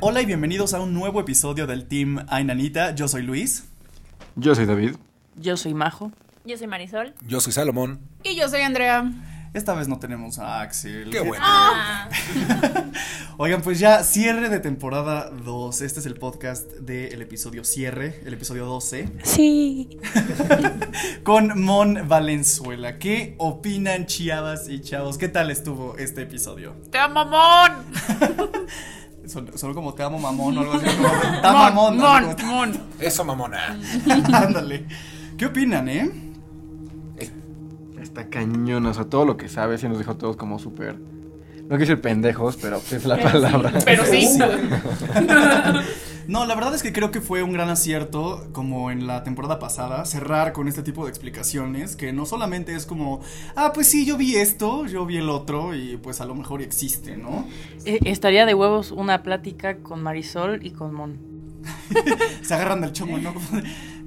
Hola y bienvenidos a un nuevo episodio del Team Ainanita. Yo soy Luis. Yo soy David. Yo soy Majo. Yo soy Marisol. Yo soy Salomón. Y yo soy Andrea. Esta vez no tenemos a Axel. Qué bueno. Ah, Oigan, pues ya cierre de temporada 2. Este es el podcast del episodio cierre, el episodio 12, Sí. con Mon Valenzuela. ¿Qué opinan, chiavas y chavos? ¿Qué tal estuvo este episodio? ¡Te amo, mamón! Son- Solo como te amo mamón o algo así. como, "Ta mamón. Mon. Eso, mamona. Ándale. ¿Qué opinan, eh? Está cañón, o sea, todo lo que sabe, sí nos dejó todos como súper. No quiero decir pendejos, pero es la Pero sí. palabra. Pero sí. No, la verdad es que creo que fue un gran acierto, como en la temporada pasada, cerrar con este tipo de explicaciones, que no solamente es como, ah, pues sí, yo vi esto, yo vi el otro, y pues a lo mejor existe, ¿no? Eh, estaría de huevos una plática con Marisol y con Mon. Se agarran del chongo, ¿no?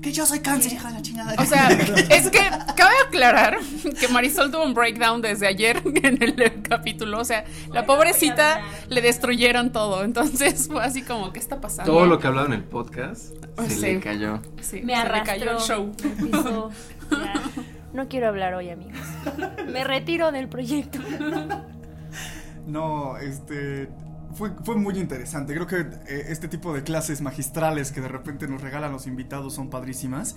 Que yo soy cáncer, hija de la chingada. O sea, es que cabe aclarar que Marisol tuvo un breakdown desde ayer en el capítulo. O sea, la pobrecita le destruyeron todo. Entonces fue así como, ¿qué está pasando? Todo lo que hablaba en el podcast se Sí. le cayó. Sí, me se le arrastró. cayó el show. me pisó. Ya. No quiero hablar hoy, amigos. Me retiro del proyecto. No, este. Fue, fue muy interesante. Creo que eh, este tipo de clases magistrales que de repente nos regalan los invitados son padrísimas.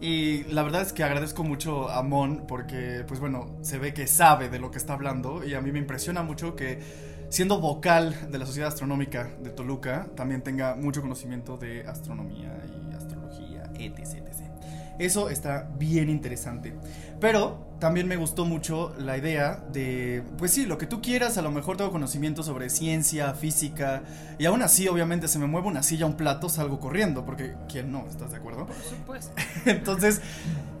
Y la verdad es que agradezco mucho a Mon porque, pues bueno, se ve que sabe de lo que está hablando. Y a mí me impresiona mucho que, siendo vocal de la Sociedad Astronómica de Toluca, también tenga mucho conocimiento de astronomía y astrología, etc. etc. Eso está bien interesante. Pero también me gustó mucho la idea de, pues sí, lo que tú quieras, a lo mejor tengo conocimiento sobre ciencia, física, y aún así, obviamente, se me mueve una silla, un plato, salgo corriendo, porque ¿quién no? ¿Estás de acuerdo? Por supuesto. Entonces,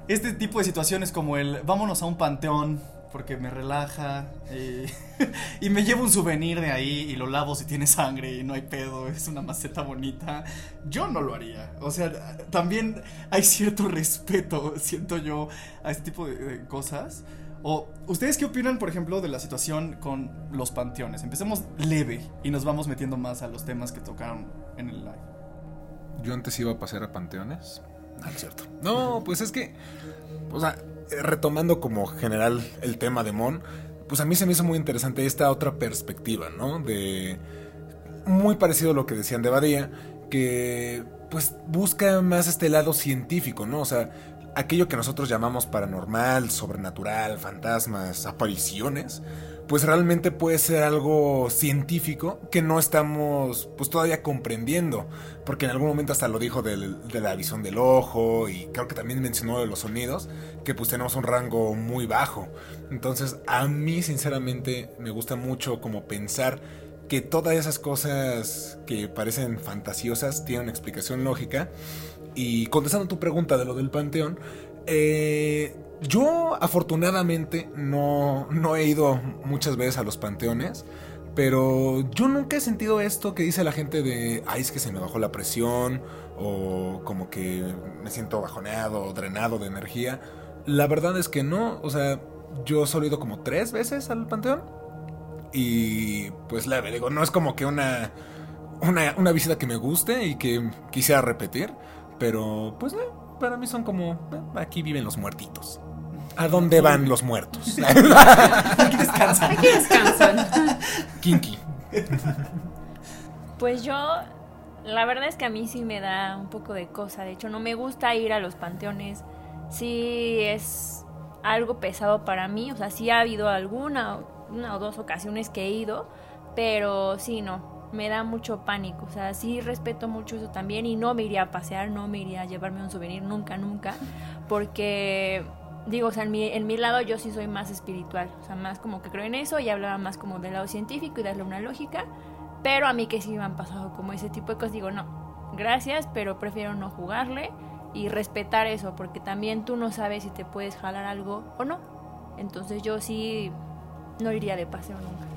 este tipo de situaciones como el vámonos a un panteón porque me relaja eh, y me llevo un souvenir de ahí y lo lavo si tiene sangre y no hay pedo, es una maceta bonita. Yo no lo haría. O sea, también hay cierto respeto, siento yo, a este tipo de, cosas. O, ¿ustedes qué opinan, por ejemplo, de la situación con los panteones? Empecemos leve y nos vamos metiendo más a los temas que tocaron en el live. Yo antes iba a pasear a panteones. No, es cierto. No, pues es que. O sea, retomando como general el tema de Mon, pues a mí se me hizo muy interesante esta otra perspectiva, ¿no? De. Muy parecido a lo que decían de Badía, que pues busca más este lado científico, ¿no? O sea, aquello que nosotros llamamos paranormal, sobrenatural, fantasmas, apariciones, pues realmente puede ser algo científico que no estamos pues todavía comprendiendo, porque en algún momento hasta lo dijo del- de la visión del ojo y creo que también mencionó de los sonidos, que pues tenemos un rango muy bajo. Entonces a mí sinceramente me gusta mucho como pensar que todas esas cosas que parecen fantasiosas tienen una explicación lógica. Y contestando tu pregunta de lo del panteón, eh, yo afortunadamente no, no he ido muchas veces a los panteones, pero yo nunca he sentido esto que dice la gente de, ay, es que se me bajó la presión, o como que me siento bajoneado, drenado de energía. La verdad es que no, o sea, yo solo he ido como tres veces al panteón. Y pues leve, digo, no es como que una, una, una visita que me guste y que quisiera repetir, pero pues no, para mí son como, eh, aquí viven los muertitos. ¿A dónde van los muertos? Aquí descansa. Aquí descansan. Kinky. Pues yo, la verdad es que a mí sí me da un poco de cosa. De hecho, no me gusta ir a los panteones. Sí es algo pesado para mí. O sea, sí ha habido alguna una o dos ocasiones que he ido, pero sí no. Me da mucho pánico, o sea, sí respeto mucho eso también y no me iría a pasear, no me iría a llevarme un souvenir nunca, nunca, porque digo, o sea, en mi, en mi lado yo sí soy más espiritual, o sea, más como que creo en eso y hablaba más como del lado científico y darle una lógica, pero a mí que sí me han pasado como ese tipo de cosas, digo, no, gracias, pero prefiero no jugarle y respetar eso, porque también tú no sabes si te puedes jalar algo o no. Entonces yo sí no iría de paseo nunca.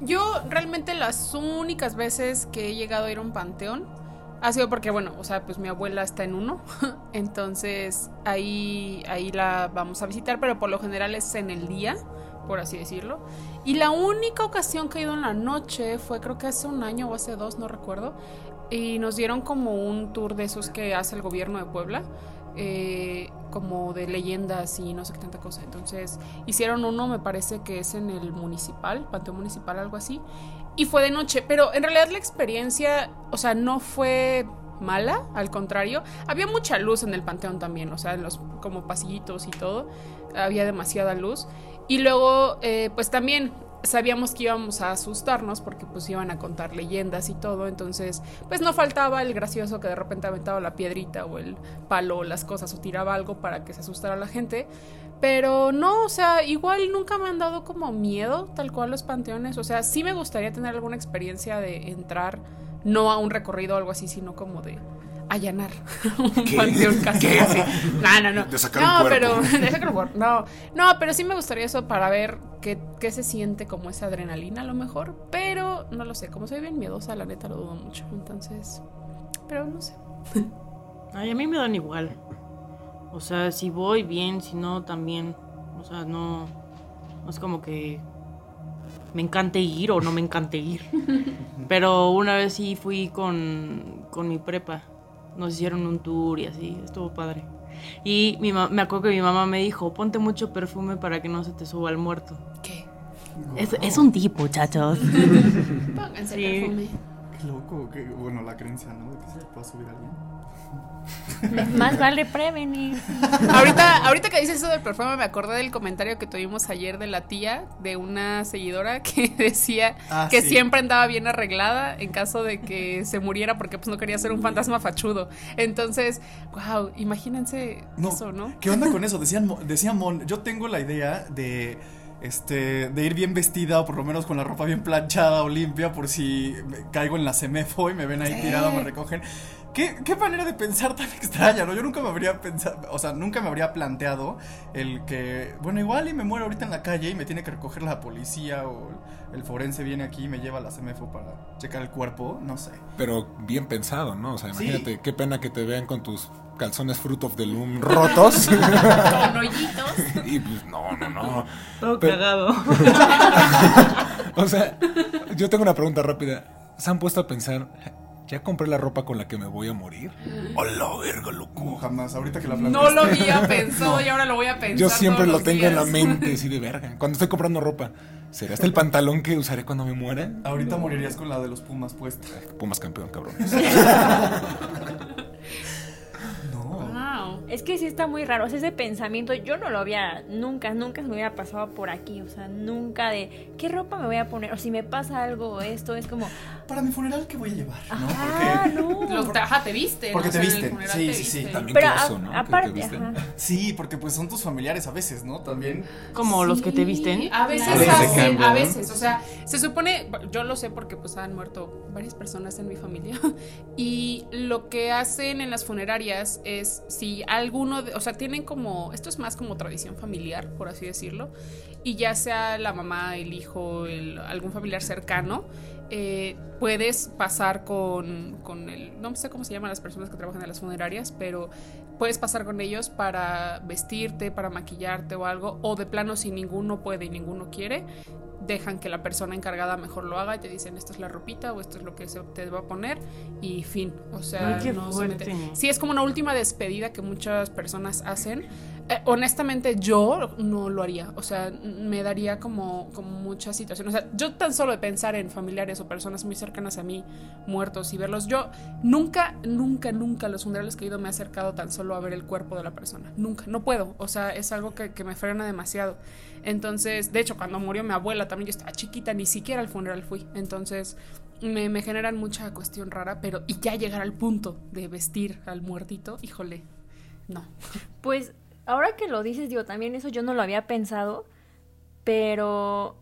Yo realmente las únicas veces que he llegado a ir a un panteón ha sido porque, bueno, o sea, pues mi abuela está en uno, entonces ahí, ahí la vamos a visitar, pero por lo general es en el día, por así decirlo. Y la única ocasión que he ido en la noche fue creo que hace un año o hace dos, no recuerdo. Y nos dieron como un tour de esos que hace el gobierno de Puebla. Eh, como de leyendas y no sé qué tanta cosa. Entonces hicieron uno, me parece que es en el municipal, Panteón Municipal, algo así. Y fue de noche, pero en realidad la experiencia, o sea, no fue mala, al contrario. Había mucha luz en el panteón también, o sea, en los como pasillitos y todo. Había demasiada luz. Y luego, eh, pues también sabíamos que íbamos a asustarnos porque pues iban a contar leyendas y todo. Entonces, pues no faltaba el gracioso que de repente aventaba la piedrita o el palo o las cosas o tiraba algo para que se asustara la gente. Pero no, o sea, igual nunca me han dado como miedo tal cual los panteones. O sea, sí me gustaría tener alguna experiencia de entrar, no a un recorrido o algo así, sino como de allanar un panteón casi así. No, no, no. De sacar no, un cuerpo. pero de sacar un cuerpo. No, no, pero sí me gustaría eso para ver qué, qué se siente como esa adrenalina a lo mejor. Pero no lo sé, como soy bien miedosa, la neta lo dudo mucho. Entonces, pero no sé. Ay, a mí me dan igual. O sea, si voy bien, si no, también. O sea, no. No es como que me encante ir o no me encante ir. Pero una vez sí fui con, con mi prepa. Nos hicieron un tour y así, estuvo padre. Y mi me acuerdo que mi mamá me dijo, ponte mucho perfume para que no se te suba el muerto. ¿Qué? Es, es un tip, muchachos. Pónganse Sí. perfume. Loco, que, bueno, la creencia, ¿no? De que se le pueda subir a alguien. Más vale prevenir. ahorita, ahorita que dices eso del perfume, me acordé del comentario que tuvimos ayer de la tía de una seguidora que decía Ah, que sí. siempre andaba bien arreglada en caso de que se muriera porque pues no quería ser un fantasma fachudo. Entonces, wow, imagínense No, eso, ¿no? ¿Qué onda con eso? Decían, decía Mon, yo tengo la idea de este de ir bien vestida o por lo menos con la ropa bien planchada o limpia por si caigo en la semefo y me ven ahí tirado, me recogen. ¿Qué, qué manera de pensar tan extraña, ¿no? Yo nunca me habría pensado, o sea, nunca me habría planteado el que, bueno, igual y me muero ahorita en la calle y me tiene que recoger la policía o el forense viene aquí y me lleva a la semefo para checar el cuerpo, no sé. Pero bien pensado, ¿no? O sea, Sí. imagínate, qué pena que te vean con tus calzones Fruit of the Loom rotos. Con hoyitos. y pues, no, no, no. Todo Pero- cagado. O sea, yo tengo una pregunta rápida. ¿Se han puesto a pensar, ya compré la ropa con la que me voy a morir? ¡Hola, verga, loco! Jamás, ahorita que la No planteaste. lo había pensado y ahora lo voy a pensar. Yo siempre todos lo los tengo en la mente, así de verga. Cuando estoy comprando ropa, ¿será este el pantalón que usaré cuando me muera? Ahorita morirías con la de los Pumas puesta. Pumas campeón, cabrón. Es que sí está muy raro. O sea, ese pensamiento yo no lo había, nunca, nunca se me hubiera pasado por aquí. O sea, nunca de qué ropa me voy a poner. O si me pasa algo esto, es como, Para mi funeral, ¿qué voy a llevar? ¿No? ah, Porque, no. Los, ajá, te viste. Porque ¿no? te O sea, funeral Sí, sí, sí. También Pero oso, ¿no? Que te aparte, visten. ajá. sí, porque pues son tus familiares a veces, ¿no? También. Como los que te visten. A veces A veces hacen, a ¿no? veces, o sea, se supone, yo lo sé porque pues han muerto varias personas en mi familia y lo que hacen en las funerarias es si alguno, de- o sea, tienen como, esto es más como tradición familiar, por así decirlo, y ya sea la mamá, el hijo, algún familiar cercano, eh, puedes pasar con, con el, no sé cómo se llaman las personas que trabajan en las funerarias, pero puedes pasar con ellos para vestirte, para maquillarte o algo, o de plano si ninguno puede y ninguno quiere, dejan que la persona encargada mejor lo haga y te dicen esta es la ropita o esto es lo que se te va a poner y fin, o sea, Ay, qué no se fuerte. mete. Sí, es como una última despedida que muchas personas hacen. Eh, honestamente, yo no lo haría. O sea, me daría como, como muchas situaciones. O sea, yo tan solo de pensar en familiares o personas muy cercanas a mí muertos y verlos, yo nunca, nunca, nunca los funerales que he ido me he acercado tan solo a ver el cuerpo de la persona. Nunca, no puedo. O sea, es algo que, que me frena demasiado. Entonces, de hecho, cuando murió mi abuela también yo estaba chiquita, ni siquiera al funeral fui. Entonces, me, me generan mucha cuestión rara, pero y ya llegar al punto de vestir al muertito, híjole, no. Pues ahora que lo dices, digo, también eso yo no lo había pensado, pero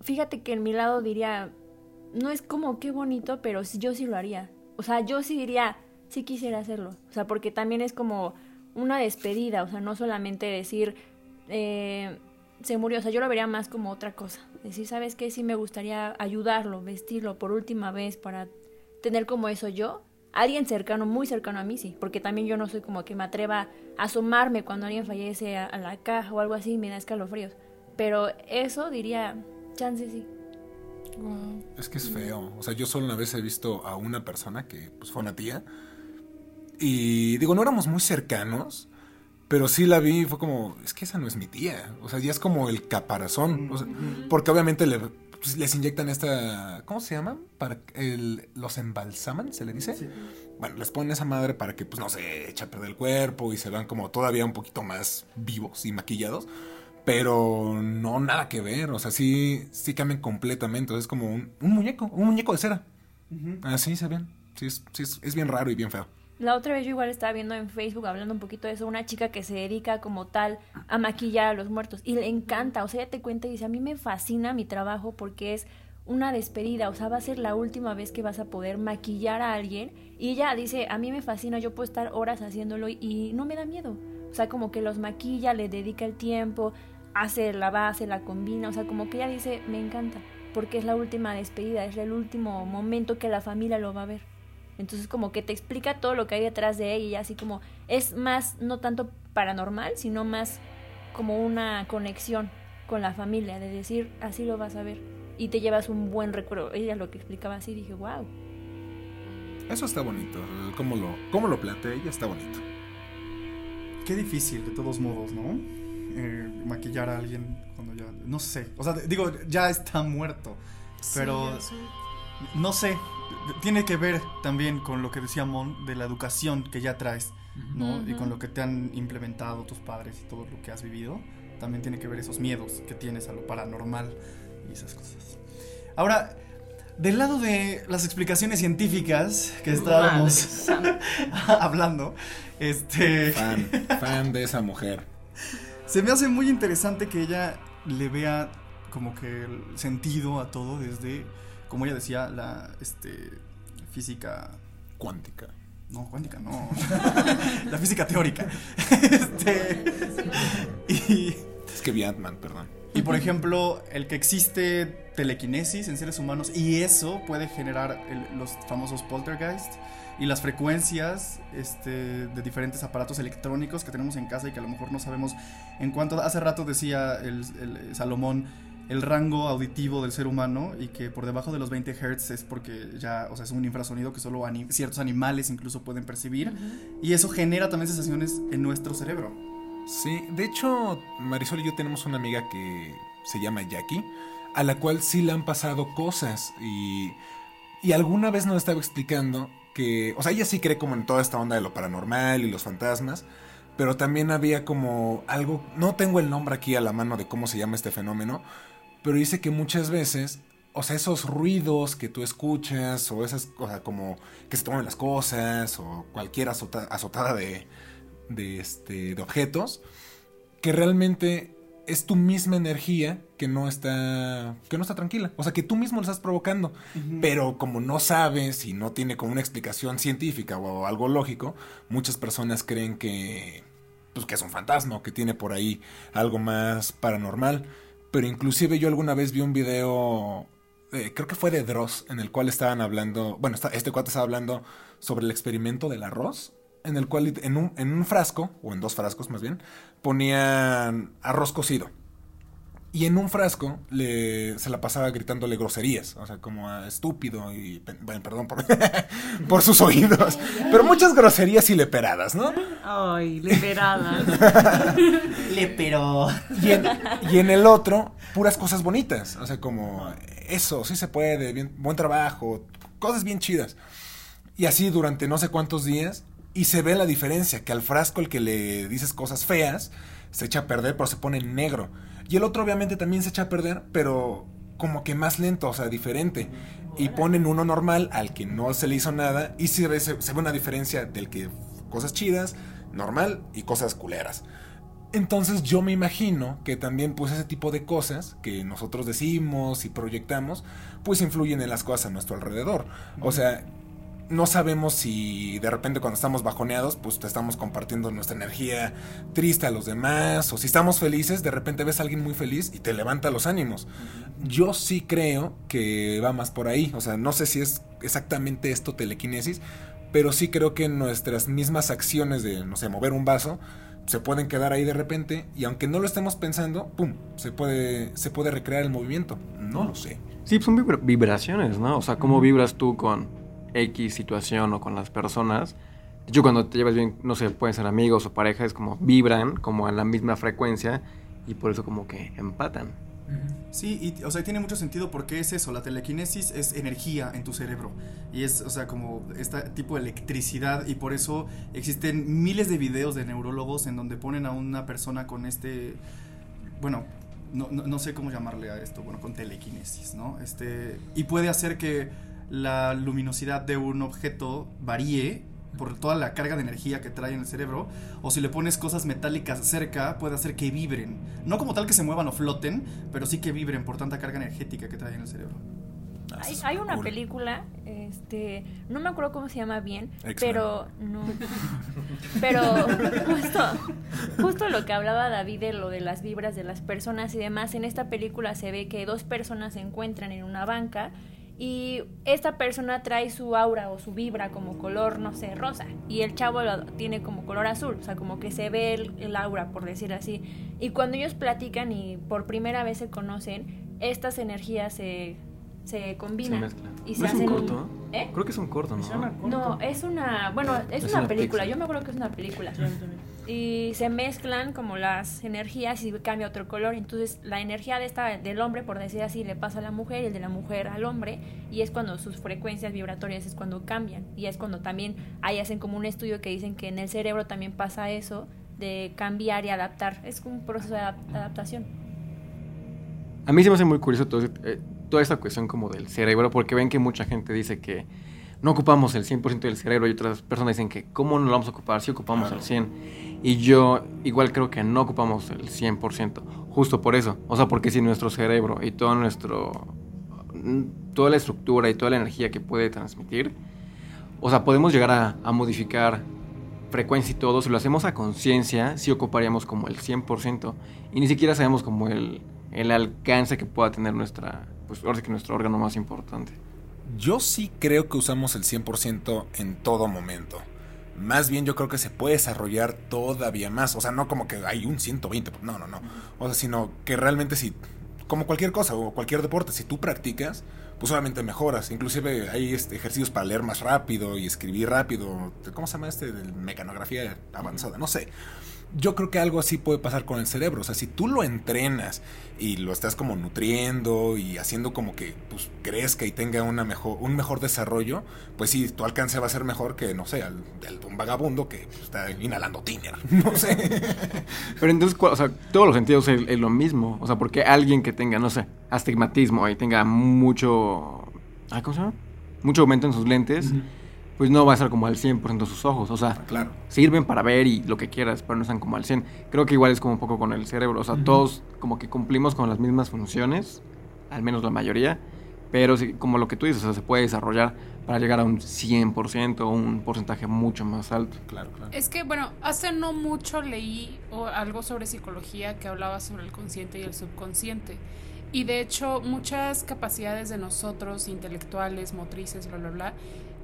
fíjate que en mi lado diría, no es como qué bonito, pero yo sí lo haría. O sea, yo sí diría, sí quisiera hacerlo. O sea, porque también es como una despedida, o sea, no solamente decir, eh, se murió, o sea, yo lo vería más como otra cosa. Decir, ¿sabes qué? Sí me gustaría ayudarlo, vestirlo por última vez para tener como eso yo. Alguien cercano, muy cercano a mí, sí, porque también yo no soy como que me atreva a asomarme cuando alguien fallece a, a la caja o algo así y me da escalofríos. Pero eso diría, chance sí. Wow. Es que es feo. O sea, yo solo una vez he visto a una persona que pues, fue una tía. Y digo, no éramos muy cercanos. Pero sí la vi y fue como, es que esa no es mi tía. O sea, ya es como el caparazón. O sea, porque obviamente le, pues, les inyectan esta. ¿Cómo se llama? Para el, los embalsaman, se le dice. Sí. Bueno, les ponen esa madre para que, pues no se echa a perder el cuerpo y se vean como todavía un poquito más vivos y maquillados. Pero no nada que ver. O sea, sí, sí cambian completamente. O sea, es como un, un muñeco, un muñeco de cera. Así se ven. Sí, es, sí es, es bien raro y bien feo. La otra vez yo igual estaba viendo en Facebook hablando un poquito de eso, una chica que se dedica como tal a maquillar a los muertos y le encanta, o sea, ella te cuenta y dice, a mí me fascina mi trabajo porque es una despedida, o sea, va a ser la última vez que vas a poder maquillar a alguien y ella dice, a mí me fascina, yo puedo estar horas haciéndolo y, y no me da miedo, o sea, como que los maquilla, le dedica el tiempo, hace la base, la combina, o sea, como que ella dice, me encanta, porque es la última despedida, es el último momento que la familia lo va a ver. Entonces como que te explica todo lo que hay detrás de ella y así como es más, no tanto paranormal, sino más como una conexión con la familia, de decir, así lo vas a ver. Y te llevas un buen recuerdo. Ella lo que explicaba así, dije, wow. Eso está bonito. Cómo lo, cómo lo plantea ella está bonito. Qué difícil, de todos modos, ¿no? Eh, maquillar a alguien cuando ya. No sé. O sea, digo, ya está muerto. Pero. Sí, No sé. Tiene que ver también con lo que decía Mon de la educación que ya traes, ¿no? Y con lo que te han implementado tus padres y todo lo que has vivido. También tiene que ver esos miedos que tienes a lo paranormal y esas cosas. Ahora, del lado de las explicaciones científicas que estábamos hablando, este. Fan, fan de esa mujer. Se me hace muy interesante que ella le vea como que el sentido a todo desde, como ella decía, la este, física. Cuántica. No, cuántica, no. la física teórica. Este, y, Es que vi Ant-Man, perdón. y por ejemplo, el que existe telequinesis en seres humanos y eso puede generar el- los famosos poltergeist y las frecuencias este, de diferentes aparatos electrónicos que tenemos en casa y que a lo mejor no sabemos en cuanto hace rato decía el, el Salomón el rango auditivo del ser humano y que por debajo de los 20 Hz es porque ya, o sea, es un infrasonido que solo ciertos animales incluso pueden percibir y eso genera también sensaciones en nuestro cerebro. Sí, de hecho, Marisol y yo tenemos una amiga que se llama Jackie, a la cual sí le han pasado cosas y, y alguna vez nos estaba explicando que, o sea, ella sí cree como en toda esta onda de lo paranormal y los fantasmas, pero también había como algo, no tengo el nombre aquí a la mano de cómo se llama este fenómeno, pero dice que muchas veces, o sea, esos ruidos que tú escuchas o esas cosas como que se toman las cosas o cualquier azota- azotada de, de, este, de objetos, que realmente es tu misma energía que no está que no está tranquila, o sea, que tú mismo lo estás provocando, pero como no sabes y no tiene como una explicación científica o algo lógico, muchas personas creen que pues que es un fantasma que tiene por ahí algo más paranormal, pero inclusive yo alguna vez vi un video eh, creo que fue de Dross, en el cual estaban hablando, bueno, este cuate estaba hablando sobre el experimento del arroz, en el cual en un, en un frasco, o en dos frascos más bien, ponían arroz cocido. Y en un frasco le, se la pasaba gritándole groserías, o sea, como a estúpido y, bueno, perdón por, por sus oídos, pero muchas groserías y leperadas, ¿no? Ay, liberadas. Le pero... Y en, y en el otro, puras cosas bonitas. O sea, como eso, sí se puede, bien, buen trabajo, cosas bien chidas. Y así durante no sé cuántos días. Y se ve la diferencia, que al frasco el que le dices cosas feas, se echa a perder, pero se pone negro. Y el otro obviamente también se echa a perder, pero como que más lento, o sea, diferente. Y ponen uno normal al que no se le hizo nada y se ve, se, ve una diferencia del que cosas chidas, normal y cosas culeras. Entonces yo me imagino que también pues ese tipo de cosas que nosotros decimos y proyectamos pues influyen en las cosas a nuestro alrededor. O sea, no sabemos si de repente cuando estamos bajoneados pues te estamos compartiendo nuestra energía triste a los demás o si estamos felices de repente ves a alguien muy feliz y te levanta los ánimos. Yo sí creo que va más por ahí. O sea, no sé si es exactamente esto telequinesis, pero sí creo que nuestras mismas acciones de, no sé, mover un vaso se pueden quedar ahí de repente y aunque no lo estemos pensando, pum, se puede, se puede recrear el movimiento. No lo sé. Sí, son vibra- vibraciones, ¿no? O sea, cómo vibras tú con X situación o con las personas. Hecho, cuando te llevas bien, no sé, pueden ser amigos o pareja, es como vibran como a la misma frecuencia y por eso como que empatan. Sí, y, o sea, tiene mucho sentido porque es eso, la telequinesis es energía en tu cerebro y es, o sea, como este tipo de electricidad y por eso existen miles de videos de neurólogos en donde ponen a una persona con este, bueno, no, no, no sé cómo llamarle a esto, bueno, con telequinesis, ¿no? Este, y puede hacer que la luminosidad de un objeto varíe por toda la carga de energía que trae en el cerebro, o si le pones cosas metálicas cerca, puede hacer que vibren. No como tal que se muevan o floten, pero sí que vibren por tanta carga energética que trae en el cerebro. Ah, Hay, una cool. película, este, no me acuerdo cómo se llama bien, pero no, pero justo, justo lo que hablaba David de lo de las vibras de las personas y demás, en esta película se ve que dos personas se encuentran en una banca y esta persona trae su aura o su vibra como color, no sé, rosa y el chavo lo tiene como color azul, o sea, como que se ve el, el aura, por decir así. Y cuando ellos platican y por primera vez se conocen, estas energías se, se combinan Se mezclan. y ¿No se es un hacen corto? ¿Eh? Creo que es un corto, ¿no? No, es una, bueno, es, Es una una película, yo me acuerdo que es una película. Y se mezclan como las energías y cambia otro color. Entonces la energía de esta, del hombre, por decir así, le pasa a la mujer y el de la mujer al hombre. Y es cuando sus frecuencias vibratorias es cuando cambian. Y es cuando también ahí hacen como un estudio que dicen que en el cerebro también pasa eso de cambiar y adaptar. Es un proceso de adap- adaptación. A mí se me hace muy curioso eh, toda esta cuestión como del cerebro, porque ven que mucha gente dice que no ocupamos el 100% del cerebro y otras personas dicen que cómo no lo vamos a ocupar si ocupamos el 100%. Y yo igual creo que no ocupamos el 100%, justo por eso. O sea, porque si nuestro cerebro y todo nuestro... toda la estructura y toda la energía que puede transmitir, o sea, podemos llegar a, a modificar frecuencia y todo, si lo hacemos a conciencia, sí ocuparíamos como el 100%. Y ni siquiera sabemos como el, el alcance que pueda tener nuestra, pues ahora sí que nuestro órgano más importante. Yo sí creo que usamos el 100% en todo momento. Más bien yo creo que se puede desarrollar todavía más. O sea, no como que hay un 120. No, no, no. O sea, sino que realmente si, como cualquier cosa o cualquier deporte, si tú practicas, pues obviamente mejoras. Inclusive hay este, ejercicios para leer más rápido y escribir rápido. ¿Cómo se llama este? Mecanografía avanzada. No sé. Yo creo que algo así puede pasar con el cerebro. O sea, si tú lo entrenas y lo estás como nutriendo y haciendo como que pues, crezca y tenga una mejor, un mejor desarrollo, pues sí, tu alcance va a ser mejor que, no sé, al, un vagabundo que pues, está inhalando tiner. No sé. Pero entonces, ¿cuál- o sea, todos los sentidos es, es lo mismo. O sea, porque alguien que tenga, no sé, astigmatismo y tenga mucho... ah, ¿Cómo se llama? Mucho aumento en sus lentes, pues no va a estar como al 100% de sus ojos. O sea, claro. sirven para ver y lo que quieras, pero no están como al 100. Creo que igual es como un poco con el cerebro. O sea, todos como que cumplimos con las mismas funciones, al menos la mayoría, pero sí, como lo que tú dices, o sea, se puede desarrollar para llegar a un 100% o un porcentaje mucho más alto. Claro, claro. Es que, bueno, hace no mucho leí o, algo sobre psicología que hablaba sobre el consciente y el subconsciente. Y de hecho, muchas capacidades de nosotros, intelectuales, motrices, bla, bla, bla,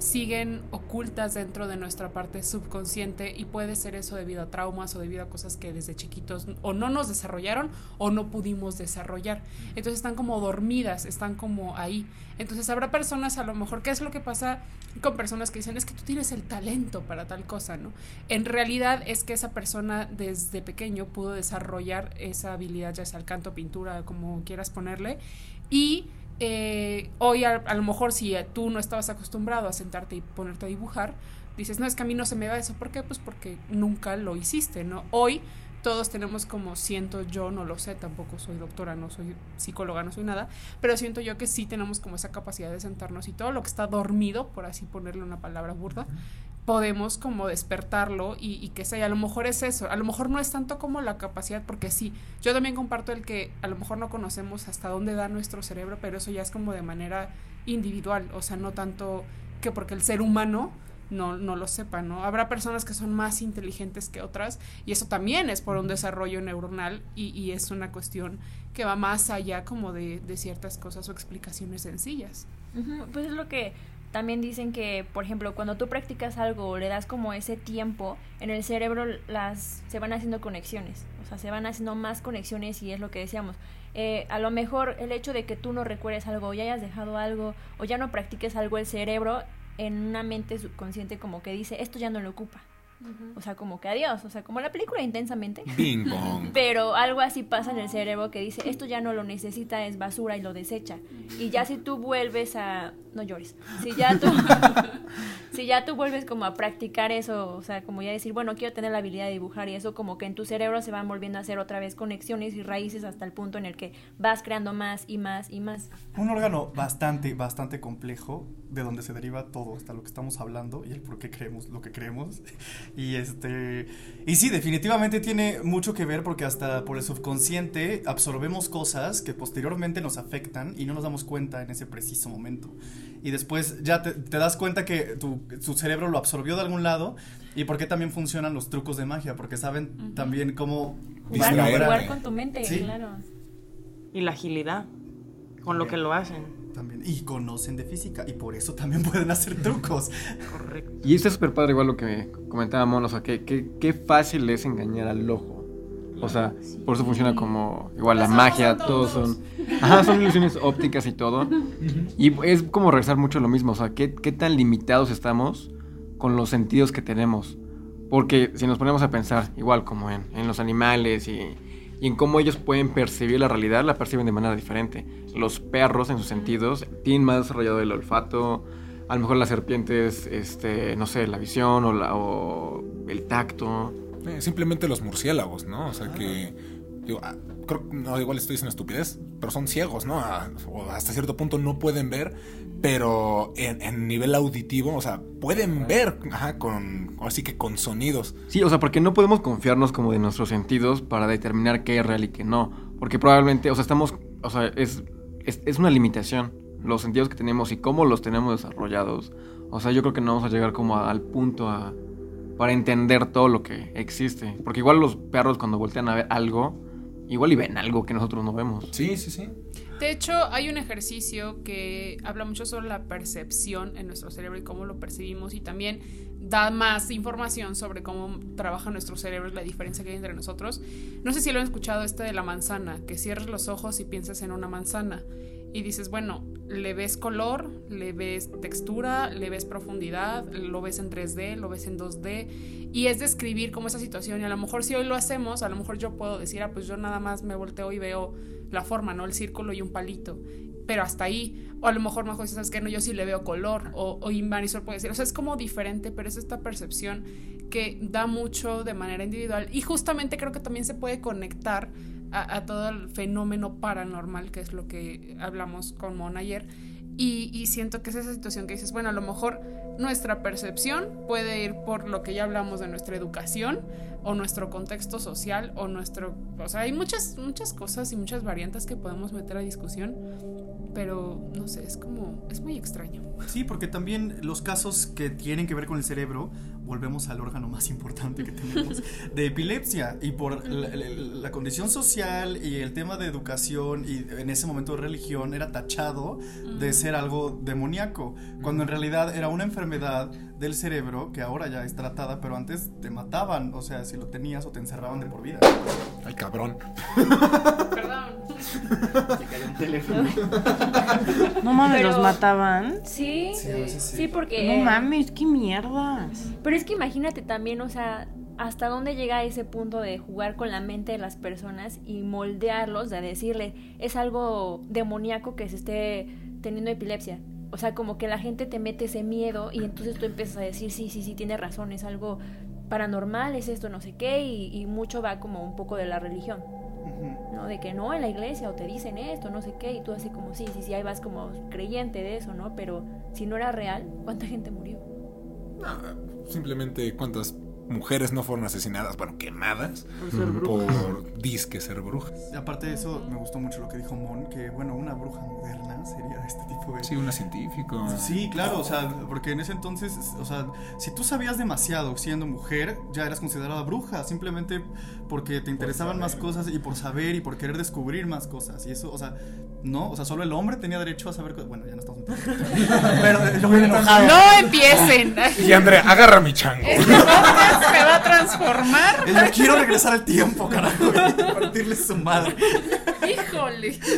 siguen ocultas dentro de nuestra parte subconsciente y puede ser eso debido a traumas o debido a cosas que desde chiquitos o no nos desarrollaron o no pudimos desarrollar. Entonces están como dormidas, están como ahí. Entonces habrá personas a lo mejor, ¿qué es lo que pasa con personas que dicen es que tú tienes el talento para tal cosa, ¿no? En realidad es que esa persona desde pequeño pudo desarrollar esa habilidad, ya sea el canto, pintura, como quieras ponerle, y eh, hoy a, a, lo mejor si tú no estabas acostumbrado a sentarte y ponerte a dibujar, dices, no, es que a mí no se me da eso. ¿Por qué? Pues porque nunca lo hiciste, ¿no? Hoy todos tenemos como siento yo, no lo sé, tampoco soy doctora, no soy psicóloga, no soy nada, pero siento yo que sí tenemos como esa capacidad de sentarnos y todo lo que está dormido, por así ponerle una palabra burda, podemos como despertarlo y, y, que sea, a lo mejor es eso, a lo mejor no es tanto como la capacidad, porque sí, yo también comparto el que a lo mejor no conocemos hasta dónde da nuestro cerebro, pero eso ya es como de manera individual, o sea, no tanto que porque el ser humano no, no lo sepa, ¿no? Habrá personas que son más inteligentes que otras y eso también es por un desarrollo neuronal y, y es una cuestión que va más allá como de, de, ciertas cosas o explicaciones sencillas. Uh -huh. Pues es lo que también dicen que, por ejemplo, cuando tú practicas algo o le das como ese tiempo, en el cerebro las se van haciendo conexiones, o sea, se van haciendo más conexiones y es lo que decíamos. Eh, a lo mejor el hecho de que tú no recuerdes algo, o ya hayas dejado algo, o ya no practiques algo, el cerebro en una mente subconsciente como que dice, esto ya no lo ocupa. O sea, como que adiós, o sea, como la película intensamente. Bing bong. Pero algo así pasa en el cerebro que dice, esto ya no lo necesita, es basura y lo desecha. Y ya si tú vuelves a... No llores. Si ya tú... si ya tú vuelves como a practicar eso, o sea, como ya decir, bueno, quiero tener la habilidad de dibujar y eso como que en tu cerebro se van volviendo a hacer otra vez conexiones y raíces hasta el punto en el que vas creando más y más y más. Un órgano bastante, bastante complejo, de donde se deriva todo, hasta lo que estamos hablando y el por qué creemos lo que creemos. Y este. Y sí, definitivamente tiene mucho que ver porque hasta por el subconsciente absorbemos cosas que posteriormente nos afectan y no nos damos cuenta en ese preciso momento. Y después ya te, te das cuenta que tu, tu cerebro lo absorbió de algún lado y por qué también funcionan los trucos de magia, porque saben también cómo Jugar, jugar con tu mente, Sí. claro. Y la agilidad con lo que lo hacen. también y conocen de física y por eso también pueden hacer trucos. Correcto. Y está súper padre, igual lo que comentaba Mon, o sea, que, que- qué fácil es engañar al ojo. O sea, por eso funciona como, igual la ojos magia, todos son... Ajá, son ilusiones ópticas y todo. Y es como regresar mucho a lo mismo, o sea, qué, qué tan limitados estamos con los sentidos que tenemos. Porque si nos ponemos a pensar, igual como en, en los animales y, y en cómo ellos pueden percibir la realidad, la perciben de manera diferente. Los perros, en sus sentidos, tienen más desarrollado el olfato. A lo mejor las serpientes, este, no sé, la visión o, la, o el tacto. Eh, simplemente los murciélagos, ¿no? O sea que. digo, ah, creo, no, igual estoy diciendo estupidez, pero son ciegos, ¿no? Ah, o hasta cierto punto no pueden ver, pero en, en nivel auditivo, o sea, pueden ver, ajá, con. Así que con sonidos. Sí, o sea, porque no podemos confiarnos como de nuestros sentidos para determinar qué es real y qué no. Porque probablemente, o sea, estamos, o sea, es, es, es una limitación los sentidos que tenemos y cómo los tenemos desarrollados. O sea, yo creo que no vamos a llegar como a- al punto a, para entender todo lo que existe. Porque igual los perros cuando voltean a ver algo, igual y ven algo que nosotros no vemos. Sí, sí, sí. De hecho, hay un ejercicio que habla mucho sobre la percepción en nuestro cerebro y cómo lo percibimos y también da más información sobre cómo trabaja nuestro cerebro y la diferencia que hay entre nosotros. No sé si lo han escuchado este de la manzana, que cierres los ojos y piensas en una manzana y dices, bueno, le ves color, le ves textura, le ves profundidad, lo ves en 3D, lo ves en 2D y es describir como esa situación y a lo mejor si hoy lo hacemos, a lo mejor yo puedo decir, ah, pues yo nada más me volteo y veo la forma, ¿no? El círculo y un palito. Pero hasta ahí, o a lo mejor mejor sabes que no, yo sí le veo color, o, o Marisol puede decir, o sea, es como diferente, pero es esta percepción que da mucho de manera individual y justamente creo que también se puede conectar a, todo el fenómeno paranormal, que es lo que hablamos con Mon ayer, y, y siento que es esa situación que dices, bueno, a lo mejor nuestra percepción puede ir por lo que ya hablamos de nuestra educación o nuestro contexto social o nuestro... O sea, hay muchas, muchas cosas y muchas variantes que podemos meter a discusión, pero no sé, es como... es muy extraño. Sí, porque también los casos que tienen que ver con el cerebro, volvemos al órgano más importante que tenemos, de epilepsia. Y por la, la- la condición social y el tema de educación y en ese momento de religión era tachado de ser algo demoníaco, cuando en realidad era una enfermedad del cerebro que ahora ya es tratada, pero antes te mataban, o sea, si lo tenías o te encerraban de por vida. Ay, cabrón. No mames, Pero- los mataban. Sí, Sí, a veces sí, sí. porque... No mames, qué mierdas. Pero es que imagínate también, o sea, hasta dónde llega ese punto de jugar con la mente de las personas y moldearlos, de decirle, es algo demoníaco que se esté teniendo epilepsia. O sea, como que la gente te mete ese miedo y entonces tú empiezas a decir, sí, sí, sí, tiene razón, es algo paranormal, es esto, no sé qué, y, y mucho va como un poco de la religión. ¿No? De que no, en la iglesia o te dicen esto, no sé qué, y tú así como, sí, sí, sí, ahí vas como creyente de eso, ¿no? Pero si no era real, ¿cuánta gente murió? No, simplemente cuántas mujeres no fueron asesinadas, bueno, quemadas, Por por disque ser brujas. Y aparte de eso, me gustó mucho lo que dijo Mon, que bueno, una bruja moderna sería este tipo de... Sí, una científico. Sí, claro, o sea, porque en ese entonces, o sea, si tú sabías demasiado siendo mujer, ya eras considerada bruja, simplemente porque te interesaban más cosas y por saber y por querer descubrir más cosas. Y eso, o sea, ¿no? O sea, solo el hombre tenía derecho a saber. Bueno, ya no estamos. Pero yo me enojado. No empiecen. Y Andrea, agarra mi chango. Este podcast se va a transformar. Yo quiero regresar al tiempo, carajo. Y partirle su madre. Híjole.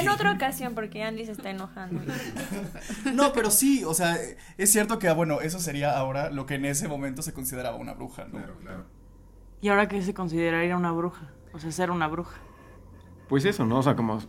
En otra ocasión, porque Andy se está enojando. No, pero sí, o sea, es cierto que, ah, bueno, eso sería ahora lo que en ese momento se consideraba una bruja, ¿no? ¿Y ahora qué se consideraría una bruja? O sea, ser una bruja. Pues eso, ¿no? O sea, como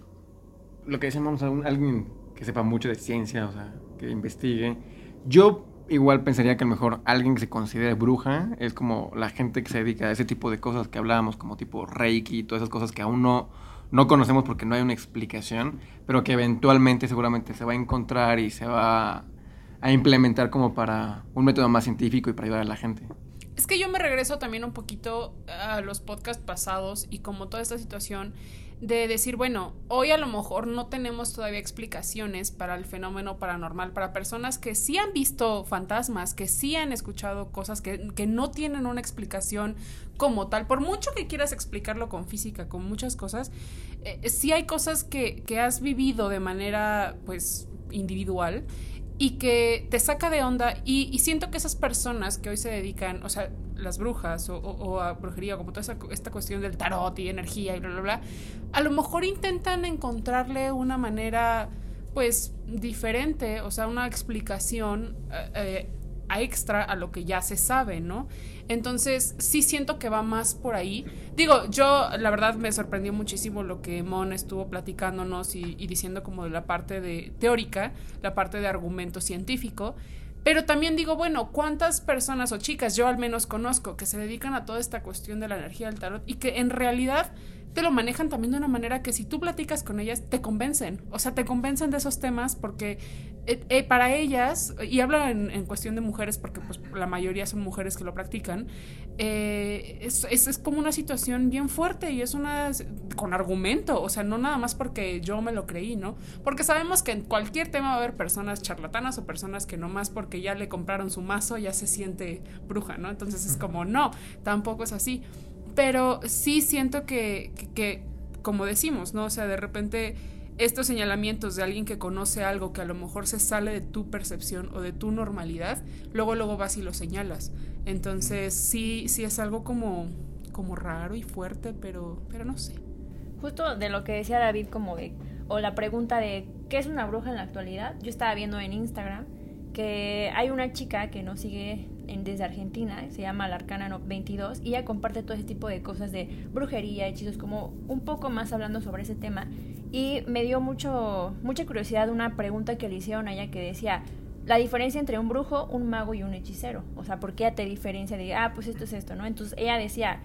lo que decíamos, alguien que sepa mucho de ciencia, o sea, que investigue. Yo igual pensaría que a lo mejor alguien que se considere bruja es como la gente que se dedica a ese tipo de cosas que hablábamos, como tipo Reiki y todas esas cosas que aún no, no conocemos porque no hay una explicación, pero que eventualmente seguramente se va a encontrar y se va a implementar como para un método más científico y para ayudar a la gente. Es que yo me regreso también un poquito a los podcasts pasados y como toda esta situación de decir, bueno, hoy a lo mejor no tenemos todavía explicaciones para el fenómeno paranormal, para personas que sí han visto fantasmas, que sí han escuchado cosas que, que no tienen una explicación como tal, por mucho que quieras explicarlo con física, con muchas cosas, eh, sí hay cosas que, que has vivido de manera, pues, individual y que te saca de onda y, y siento que esas personas que hoy se dedican, o sea, las brujas o, a brujería, como toda esa- esta cuestión del tarot y energía y bla, bla, bla, a lo mejor intentan encontrarle una manera, pues, diferente, o sea, una explicación eh, eh, extra a lo que ya se sabe, ¿no? Entonces, sí siento que va más por ahí. Digo, yo la verdad me sorprendió muchísimo lo que Mon estuvo platicándonos y, diciendo como de la parte de teórica, la parte de argumento científico. Pero también digo, bueno, ¿cuántas personas o chicas yo al menos conozco que se dedican a toda esta cuestión de la energía del tarot y que en realidad te lo manejan también de una manera que si tú platicas con ellas te convencen, o sea, te convencen de esos temas porque eh, eh, para ellas, y hablo en, en cuestión de mujeres porque pues la mayoría son mujeres que lo practican, eh, es, es, es como una situación bien fuerte y es una con argumento, o sea, no nada más porque yo me lo creí, ¿no? Porque sabemos que en cualquier tema va a haber personas charlatanas o personas que nomás porque ya le compraron su mazo ya se siente bruja, ¿no? Entonces es como, no, tampoco es así. Pero sí siento que, que, como decimos, ¿no? O sea, de repente estos señalamientos de alguien que conoce algo que a lo mejor se sale de tu percepción o de tu normalidad, luego luego vas y lo señalas. Entonces sí, sí es algo como, como raro y fuerte, pero, pero no sé. Justo de lo que decía David, como de, o la pregunta de ¿qué es una bruja en la actualidad? Yo estaba viendo en Instagram que hay una chica que nos sigue en, desde Argentina, se llama Larcana 22, y ella comparte todo ese tipo de cosas de brujería, hechizos, como un poco más hablando sobre ese tema. Y me dio mucho, mucha curiosidad una pregunta que le hicieron a ella que decía, la diferencia entre un brujo, un mago y un hechicero. O sea, ¿por qué ella te diferencia de, ah, pues esto es esto, ¿no? Entonces ella decía,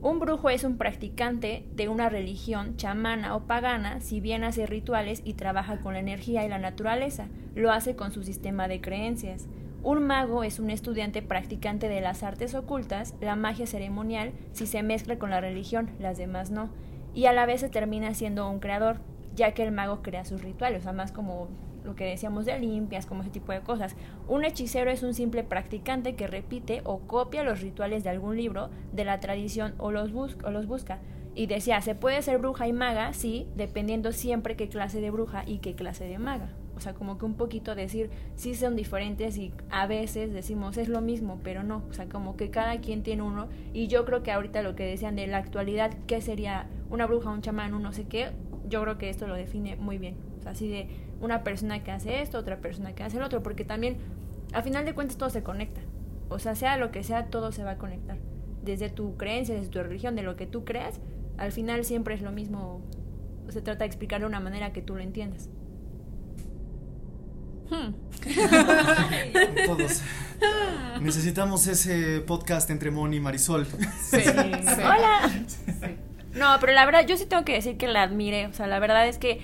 un brujo es un practicante de una religión chamana o pagana, si bien hace rituales y trabaja con la energía y la naturaleza, lo hace con su sistema de creencias. Un mago es un estudiante practicante de las artes ocultas, la magia ceremonial, si se mezcla con la religión, las demás no. Y a la vez se termina siendo un creador, ya que el mago crea sus rituales, o sea, más como lo que decíamos de limpias, como ese tipo de cosas. Un hechicero es un simple practicante que repite o copia los rituales de algún libro de la tradición o los, o los busca. Y decía, ¿se puede ser bruja y maga? Sí, dependiendo siempre qué clase de bruja y qué clase de maga. O sea, como que un poquito decir, sí son diferentes y a veces decimos es lo mismo, pero no. O sea, como que cada quien tiene uno. Y yo creo que ahorita lo que decían de la actualidad, ¿qué sería una bruja, un chamán, un no sé qué? Yo creo que esto lo define muy bien. O sea, así de una persona que hace esto, otra persona que hace el otro, porque también, a final de cuentas, todo se conecta. O sea, sea lo que sea, todo se va a conectar. Desde tu creencia, desde tu religión, de lo que tú creas, al final siempre es lo mismo. Se trata de explicar de una manera que tú lo entiendas. Hmm. Todos. Necesitamos ese podcast entre Moni y Marisol. Sí, sí. ¡Hola! No, pero la verdad, yo sí tengo que decir que la admiré. O sea, la verdad es que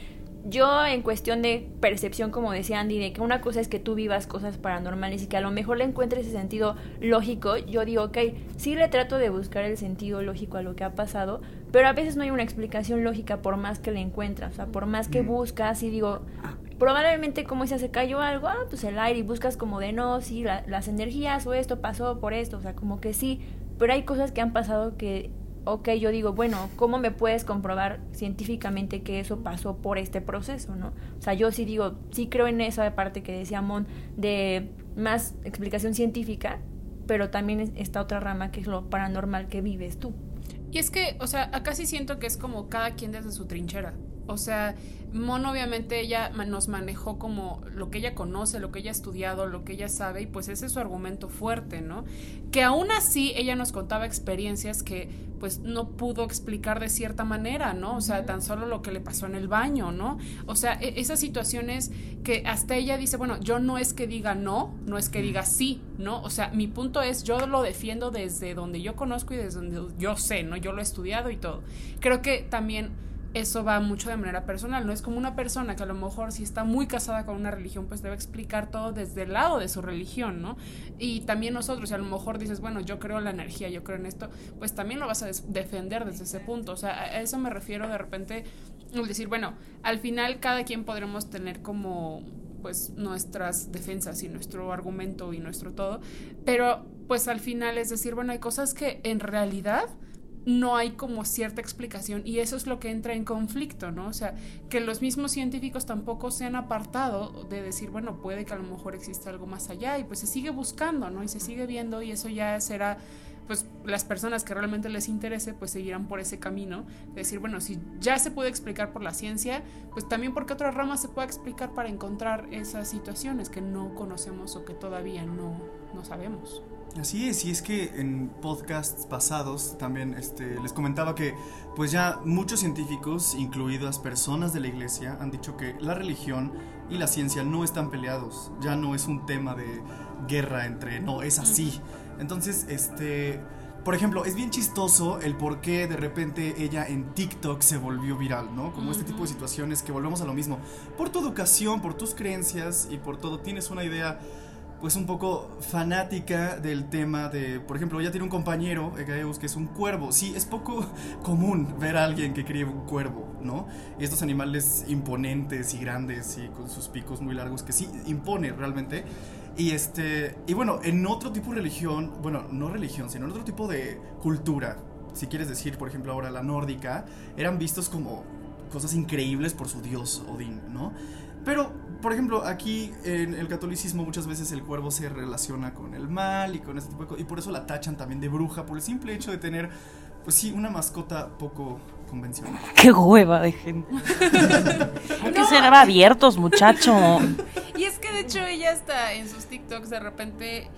yo, en cuestión de percepción, como decía Andy, de que una cosa es que tú vivas cosas paranormales y que a lo mejor le encuentres ese sentido lógico, yo digo, ok, sí le trato de buscar el sentido lógico a lo que ha pasado, pero a veces no hay una explicación lógica por más que le encuentras. O sea, por más que buscas y digo, probablemente como si se cayó algo, ah, pues el aire y buscas como de no, sí, la- las energías o esto pasó por esto, o sea, como que sí, pero hay cosas que han pasado que ok, yo digo, bueno, ¿cómo me puedes comprobar científicamente que eso pasó por este proceso, no? O sea, yo sí digo, sí creo en esa parte que decía Mon de más explicación científica, pero también esta otra rama que es lo paranormal que vives tú. Y es que, o sea, acá sí siento que es como cada quien desde su trinchera. O sea, Mon obviamente ella nos manejó como lo que ella conoce, lo que ella ha estudiado, lo que ella sabe, y pues ese es su argumento fuerte, ¿no? Que aún así ella nos contaba experiencias que pues no pudo explicar de cierta manera, ¿no? O sea, tan solo lo que le pasó en el baño, ¿no? O sea, e-, esas situaciones que hasta ella dice, bueno, yo no es que diga no, no es que diga sí, ¿no? O sea, mi punto es, yo lo defiendo desde donde yo conozco y desde donde yo sé, ¿no? Yo lo he estudiado y todo. Creo que también eso va mucho de manera personal, no es como una persona que a lo mejor si está muy casada con una religión, pues debe explicar todo desde el lado de su religión, ¿no? Y también nosotros, si a lo mejor dices, bueno, yo creo en la energía, yo creo en esto, pues también lo vas a defender desde ese punto, o sea, a eso me refiero de repente, el decir, bueno, al final cada quien podremos tener como pues nuestras defensas y nuestro argumento y nuestro todo, pero pues al final es decir, bueno, hay cosas que en realidad no hay como cierta explicación y eso es lo que entra en conflicto, ¿no? O sea, que los mismos científicos tampoco se han apartado de decir, bueno, puede que a lo mejor exista algo más allá y pues se sigue buscando, ¿no? Y se sigue viendo y eso ya será, pues las personas que realmente les interese, pues seguirán por ese camino, de decir, bueno, si ya se puede explicar por la ciencia, pues también porque otras ramas se puede explicar para encontrar esas situaciones que no conocemos o que todavía no, no sabemos. Así es, y es que en podcasts pasados también este, les comentaba que pues ya muchos científicos, incluidas personas de la iglesia, han dicho que la religión y la ciencia no están peleados, ya no es un tema de guerra entre, no, es así. Entonces, este, por ejemplo, es bien chistoso el por qué de repente ella en TikTok se volvió viral, ¿no? Como este tipo de situaciones que volvemos a lo mismo. Por tu educación, por tus creencias y por todo, tienes una idea pues un poco fanática del tema de, por ejemplo, ella tiene un compañero, Egaeus, que es un cuervo. Sí, es poco común ver a alguien que críe un cuervo, ¿no? Y estos animales imponentes y grandes y con sus picos muy largos, que sí impone realmente. Y este, y bueno, en otro tipo de religión, bueno, no religión, sino en otro tipo de cultura, si quieres decir, por ejemplo, ahora la nórdica, eran vistos como cosas increíbles por su dios Odín, ¿no? Pero, por ejemplo, aquí en el catolicismo muchas veces el cuervo se relaciona con el mal y con este tipo de cosas. Y por eso la tachan también de bruja, por el simple hecho de tener, pues sí, una mascota poco convencional. ¡Qué hueva de gente! Hay que ser abiertos, muchacho. Y es que de hecho ella está en sus TikToks de repente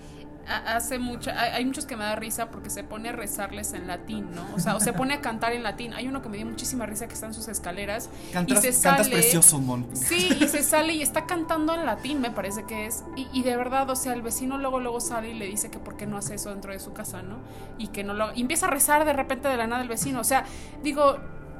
hace mucho, hay, muchos que me da risa porque se pone a rezarles en latín, ¿no? O sea, o se pone a cantar en latín. Hay uno que me dio muchísima risa que está en sus escaleras y se sale. precioso, Mon. Sí, y se sale y está cantando en latín, me parece que es. Y, y, de verdad, o sea, el vecino luego luego sale y le dice que por qué no hace eso dentro de su casa, ¿no? Y que no lo y empieza a rezar de repente de la nada el vecino, o sea, digo,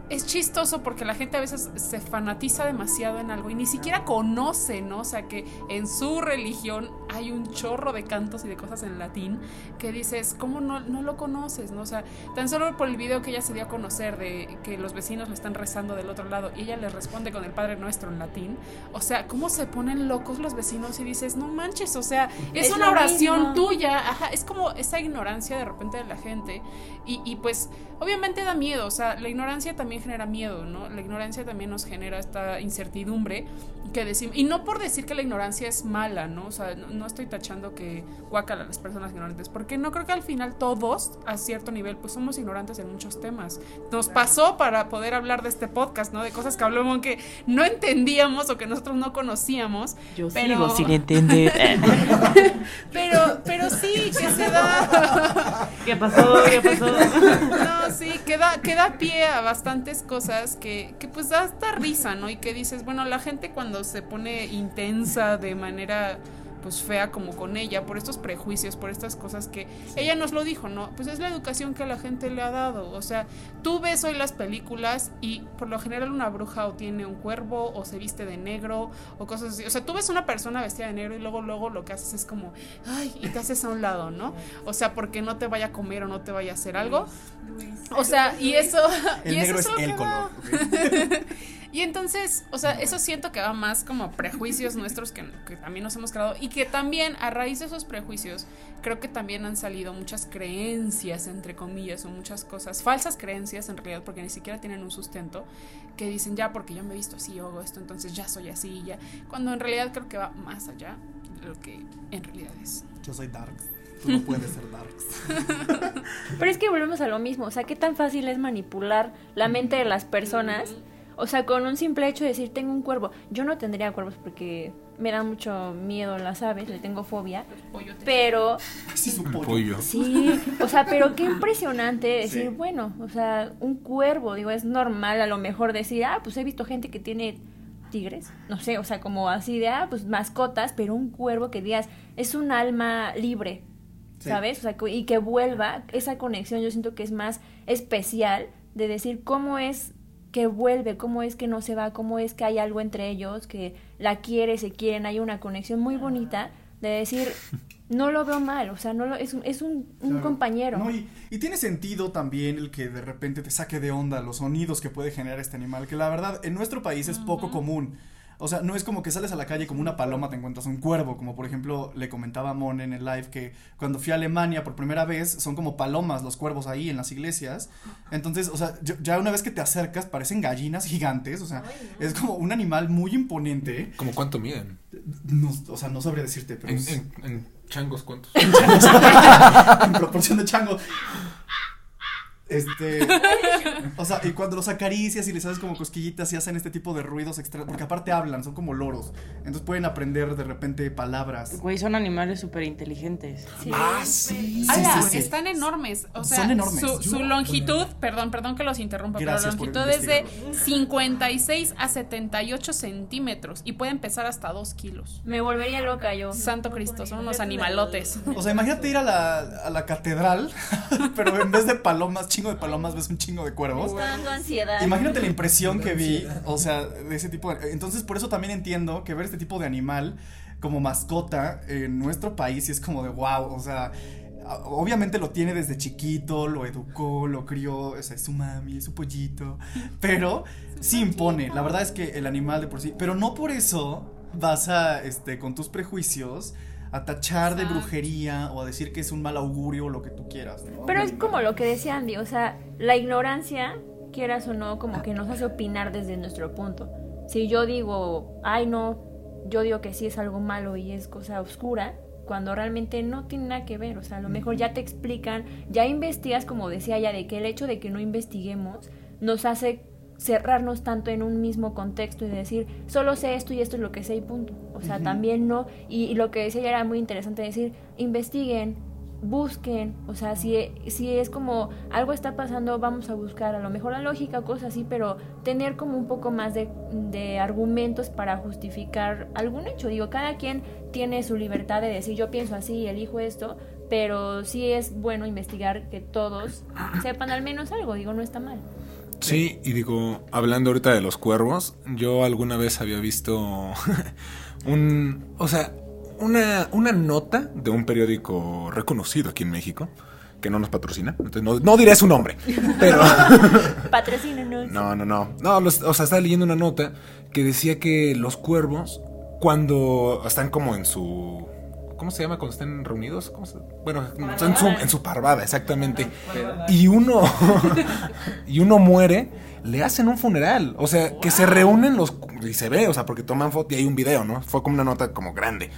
es chistoso porque la gente a veces se fanatiza demasiado en algo y ni siquiera conoce, ¿no? O sea, que en su religión hay un chorro de cantos y de cosas en latín que dices, ¿cómo no, no lo conoces, no? O sea, tan solo por el video que ella se dio a conocer de que los vecinos le están rezando del otro lado y ella le responde con el Padre Nuestro en latín, o sea, ¿cómo se ponen locos los vecinos y dices, no manches, o sea, es, una oración tuya, ajá, es como esa ignorancia de repente de la gente y, y pues obviamente da miedo, o sea, la ignorancia también genera miedo, ¿no? La ignorancia también nos genera esta incertidumbre que decimos, y no por decir que la ignorancia es mala, ¿no? O sea, no, estoy tachando que guacala a las personas ignorantes, porque no creo que al final todos, a cierto nivel, pues somos ignorantes en muchos temas. Nos pasó para poder hablar de este podcast, ¿no? De cosas que hablamos que no entendíamos o que nosotros no conocíamos. Yo pero... sigo sin entender. pero, pero sí, que se da... ¿Qué pasó? ¿Qué pasó? no, sí, que da, que da pie a cosas que, que pues da hasta risa, ¿no? Y que dices, bueno, la gente cuando se pone intensa de manera pues fea como con ella, por estos prejuicios, por estas cosas que ella nos lo dijo, ¿no? Pues es la educación que la gente le ha dado. O sea, tú ves hoy las películas y por lo general una bruja o tiene un cuervo o se viste de negro o cosas así. O sea, tú ves una persona vestida de negro y luego, luego lo que haces es como, ay, y te haces a un lado, ¿no? O sea, porque no te vaya a comer o no te vaya a hacer algo. O sea, y eso... El negro es, el color. Y entonces, o sea, eso siento que va más como prejuicios nuestros que, que también nos hemos creado y que también a raíz de esos prejuicios creo que también han salido muchas creencias, entre comillas, o muchas cosas, falsas creencias en realidad, porque ni siquiera tienen un sustento, que dicen ya porque yo me he visto así o hago esto, entonces ya soy así, ya, cuando en realidad creo que va más allá de lo que en realidad es. Yo soy Darks. Tú no puedes ser Darks. Pero es que volvemos a lo mismo, o sea, qué tan fácil es manipular la mente de las personas. O sea, con un simple hecho de decir, tengo un cuervo. Yo no tendría cuervos porque me da mucho miedo las aves, le tengo fobia. Pero, Sí, su El pollo. pollo. sí, o sea, pero qué impresionante decir, bueno, o sea, un cuervo, digo, es normal a lo mejor decir, ah, pues he visto gente que tiene tigres, no sé, o sea, como así de, ah, pues mascotas, pero un cuervo que digas, es un alma libre, Sí. ¿sabes? O sea, y que vuelva, esa conexión yo siento que es más especial de decir cómo es que vuelve, cómo es que no se va, cómo es que hay algo entre ellos, que la quiere, se quieren, hay una conexión muy bonita de decir, no lo veo mal, o sea, no lo, es, un- es un, un Claro. compañero. No, y, y tiene sentido también el que de repente te saque de onda los sonidos que puede generar este animal, que la verdad en nuestro país es poco común. O sea, no es como que sales a la calle como una paloma te encuentras un cuervo, como por ejemplo le comentaba Mon en el live que cuando fui a Alemania por primera vez son como palomas los cuervos ahí en las iglesias. Entonces, o sea, ya una vez que te acercas parecen gallinas gigantes, o sea, es como un animal muy imponente. ¿Cómo cuánto miden? No, o sea, no sabría decirte, pero En, es- en- en changos, ¿cuántos? en proporción de chango. Este. O sea, y cuando los acaricias y les haces como cosquillitas y hacen este tipo de ruidos extraños. Porque aparte hablan, son como loros. Entonces pueden aprender de repente palabras. Güey, son animales súper inteligentes. Sí. Ah, sí. Sí, sí, sí. Están enormes. O sea, Son enormes. Su, su longitud, perdón, perdón que los interrumpa, Gracias pero la longitud es de investigarlo. 56 a 78 centímetros y pueden pesar hasta 2 kilos. Me volvería loca yo. Santo Cristo, son unos animalotes. O sea, imagínate ir a la, a la catedral, pero en vez de palomas, chingo de palomas, ves un chingo de cuervos. Está dando ansiedad. Imagínate la impresión que vi, o sea, de ese tipo de... Entonces, por eso también entiendo que ver este tipo de animal como mascota en nuestro país sí es como de wow, o sea, a- obviamente lo tiene desde chiquito, lo educó, lo crió, o sea, es su mami, es su pollito, pero sí impone, la verdad es que el animal de por sí, pero no por eso vas a, este, con tus prejuicios, a tachar de brujería o a decir que es un mal augurio o lo que tú quieras. ¿no? Pero es como lo que decía Andy, o sea, la ignorancia, quieras o no, como que nos hace opinar desde nuestro punto. Si yo digo, ay no, yo digo que sí es algo malo y es cosa oscura, cuando realmente no tiene nada que ver, o sea, a lo mejor ya te explican, ya investigas, como decía ya, de que el hecho de que no investiguemos nos hace cerrarnos tanto en un mismo contexto y decir, solo sé esto y esto es lo que sé y punto. O sea, también no, y, y lo que decía ya era muy interesante decir, investiguen, busquen, o sea, si, si es como algo está pasando, vamos a buscar a lo mejor la lógica o cosas así, pero tener como un poco más de, de argumentos para justificar algún hecho. Digo, cada quien tiene su libertad de decir, yo pienso así y elijo esto, pero sí es bueno investigar que todos sepan al menos algo, digo, no está mal. Sí, y digo, hablando ahorita de los cuervos, yo alguna vez había visto un, o sea, una, una nota de un periódico reconocido aquí en México, que no nos patrocina, entonces no, no diré su nombre, pero... Patrocínenos. No, no, no. No, los- o sea, estaba leyendo una nota que decía que los cuervos, cuando están como en su. ¿Cómo se llama cuando están reunidos? ¿Cómo se- Bueno, en su, en su parvada, exactamente. Y uno. y uno muere, le hacen un funeral. O sea, que se reúnen los. Y se ve, o sea, porque toman foto y hay un video, ¿no? Fue como una nota como grande.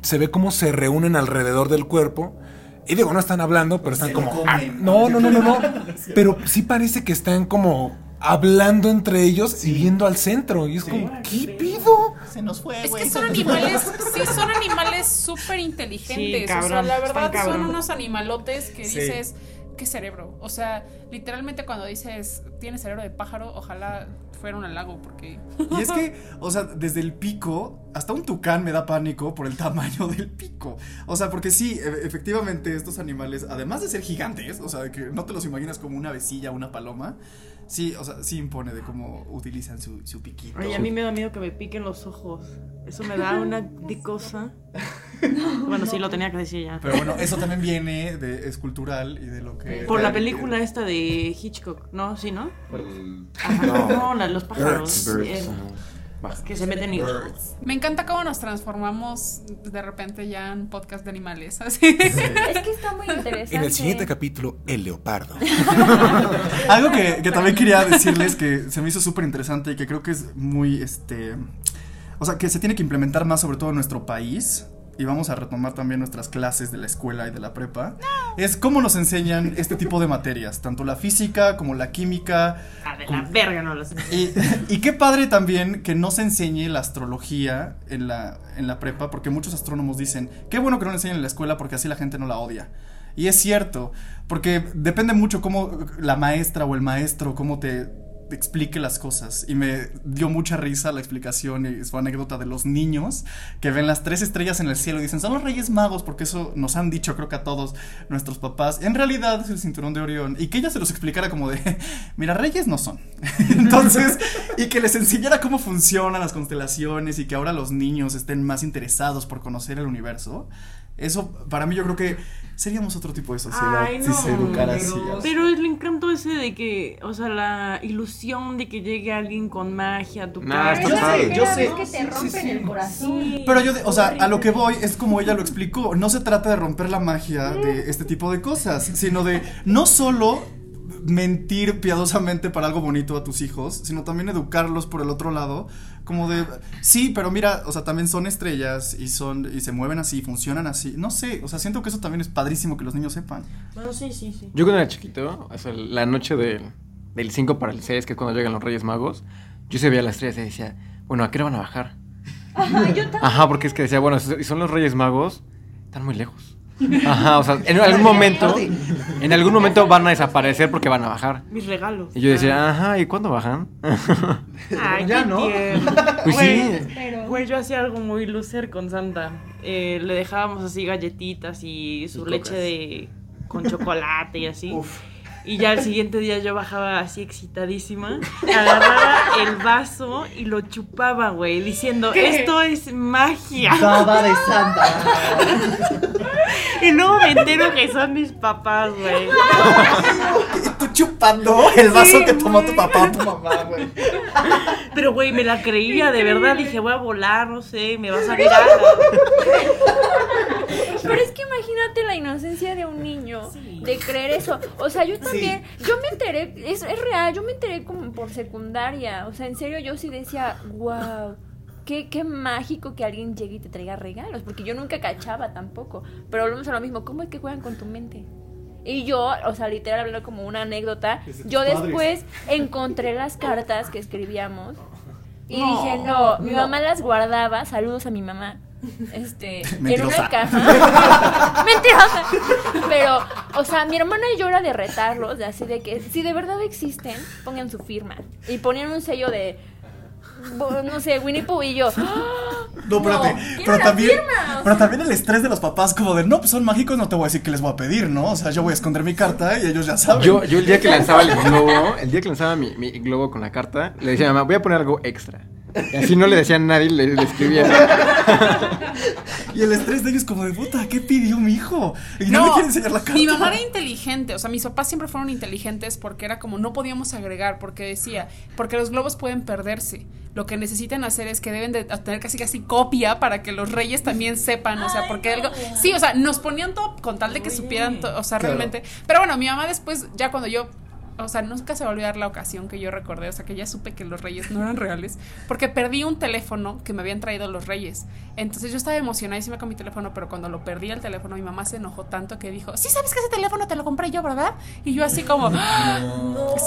Se ve cómo se reúnen alrededor del cuerpo. Y digo, no están hablando, pero están como. comen. "Ah, no, no, no, no, no. Pero sí parece que están como hablando entre ellos y viendo al centro. Y es como, ¿qué pido? Se nos fue, Es que son animales, sí, son animales súper inteligentes. Sí, o sea, la verdad son unos animalotes que Sí. dices, qué cerebro. O sea, literalmente cuando dices, tiene cerebro de pájaro, ojalá fuera un halago, porque Y es que, o sea, desde el pico, hasta un tucán me da pánico por el tamaño del pico. O sea, porque sí, e- efectivamente estos animales, además de ser gigantes, o sea, de que no te los imaginas como una vecilla, una paloma, sí, o sea, sí impone de cómo utilizan su, su piquito. Oye, a mí me da miedo que me piquen los ojos. Eso me da una de cosa. Bueno, sí, lo tenía que decir ya. Pero bueno, eso también viene de, es cultural y de lo que... Por la película esta de Hitchcock, ¿no? ¿Sí, no? El- Ajá. No, la- los pájaros. Birds, eh, que se meten y... Me encanta cómo nos transformamos de repente ya en podcast de animales. Así. Es que está muy interesante. En el siguiente capítulo, el leopardo. Algo que, que también quería decirles que se me hizo súper interesante y que creo que es muy, este, o sea, que se tiene que implementar más sobre todo en nuestro país. Y vamos a retomar también nuestras clases de la escuela y de la prepa. Es cómo nos enseñan este tipo de materias, tanto la física como la química. Ah, de la verga no lo sé. Y, y qué padre también que no se enseñe la astrología en la, en la prepa, porque muchos astrónomos dicen, qué bueno que no la enseñen en la escuela porque así la gente no la odia. Y es cierto, porque depende mucho cómo la maestra o el maestro, cómo te explique las cosas. Y me dio mucha risa la explicación y su anécdota de los niños que ven las tres estrellas en el cielo y dicen, son los reyes magos, porque eso nos han dicho creo que a todos nuestros papás. En realidad es el cinturón de Orión. Y que ella se los explicara como de, mira, reyes no son. Entonces, y que les enseñara cómo funcionan las constelaciones y que ahora los niños estén más interesados por conocer el universo. Eso, para mí, yo creo que seríamos otro tipo de sociedad Ay, si no, se educara pero, así. pero el encanto ese de que, o sea, la ilusión de que llegue alguien con magia a tu Nah, casa. padre. primera Yo sé. que te rompen el corazón. Sí. Pero yo, de- o sea, a lo que voy es como ella lo explicó. No se trata de romper la magia de este tipo de cosas, sino de no solo mentir piadosamente para algo bonito a tus hijos, sino también educarlos por el otro lado, como de sí, pero mira, o sea, también son estrellas y son y se mueven así, funcionan así. No sé, o sea, siento que eso también es padrísimo que los niños sepan. Bueno, sí, sí, sí. Yo cuando era chiquito, o sea, la noche del, del 5 para el 6, que es cuando llegan los Reyes Magos, yo se veía las estrellas y decía, bueno, ¿a qué hora van a bajar? Ajá, yo también. Ajá, porque es que decía, bueno, si son los Reyes Magos, están muy lejos. Ajá, o sea, en algún momento, en algún momento van a desaparecer porque van a bajar. Mis regalos. Y yo decía, ajá, ¿y cuándo bajan? Ay, Ya, ¿no? Pues Güey, sí. Güey, yo hacía algo muy lucer con Santa. Eh, le dejábamos así galletitas y su Y leche de con chocolate y así. Y ya el siguiente día yo bajaba así excitadísima, agarraba el vaso y lo chupaba, güey, diciendo, esto es magia. Baba de Santa. Y luego me entero que son mis papás, güey. Chupando el vaso Sí, que tomó tu papá o tu mamá, güey. Pero, güey, me la creía, de verdad. Dije, voy a volar, no sé, me vas a mirar. Pero es que imagínate la inocencia de un niño Sí. de creer eso. O sea, yo también, yo me enteré, es, es real, yo me enteré como por secundaria. O sea, en serio, yo sí decía, wow. Qué, qué mágico que alguien llegue y te traiga regalos, porque yo nunca cachaba tampoco. Pero volvemos a lo mismo, ¿cómo es que juegan con tu mente? Y yo, o sea, literal, hablando como una anécdota, yo padres. después encontré las cartas que escribíamos y dije, no, mi mamá las guardaba, saludos a mi mamá, este, en Mentirosa. una caja. Mentirosa. Pero, o sea, mi hermana y yo era de retarlos, de así de que si de verdad existen, pongan su firma. Y ponían un sello de, no sé, Winnie Pooh y yo. ¡ah! No, espérate. quiero pero también. firma, pero también el estrés de los papás, como de no, pues son mágicos, no te voy a decir que les voy a pedir, ¿no? O sea, yo voy a esconder mi carta y ellos ya saben. Yo, yo el día que lanzaba el globo, el día que lanzaba mi, mi globo con la carta, le decía a mi mamá, voy a poner algo extra. Y así no le decía a nadie, le, le escribía. Y el estrés de ellos, como de puta, ¿qué pidió mi hijo? Y no, me quiere enseñar la carta. Mi mamá era inteligente, o sea, mis papás siempre fueron inteligentes porque era como no podíamos agregar, porque decía, porque los globos pueden perderse. Lo que necesitan hacer es que deben de tener casi casi copia para que los reyes también sepan, o sea, porque algo Sí, o sea, nos ponían todo con tal de que supieran, to- o sea, Claro. realmente. Pero bueno, mi mamá después ya cuando yo o sea, nunca se va a olvidar la ocasión que yo recordé, o sea, que ya supe que los reyes no eran reales, porque perdí un teléfono que me habían traído los reyes. Entonces yo estaba emocionadísima con mi teléfono, pero cuando lo perdí el teléfono, mi mamá se enojó tanto que dijo, sí, sabes que ese teléfono te lo compré yo, ¿verdad? Y yo así como, "Ah".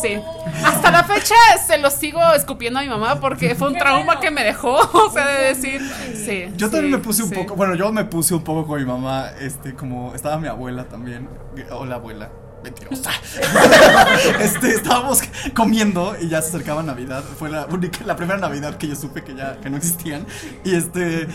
sí. Hasta la fecha se lo sigo escupiendo a mi mamá porque fue un trauma que me dejó, o sea, de decir, sí. Yo también me puse un sí. poco, bueno, yo me puse un poco con mi mamá, este, como estaba mi abuela también, hola abuela, mentirosa. este, estábamos comiendo y ya se acercaba Navidad, fue la única, la primera Navidad que yo supe que ya, que no existían, y este,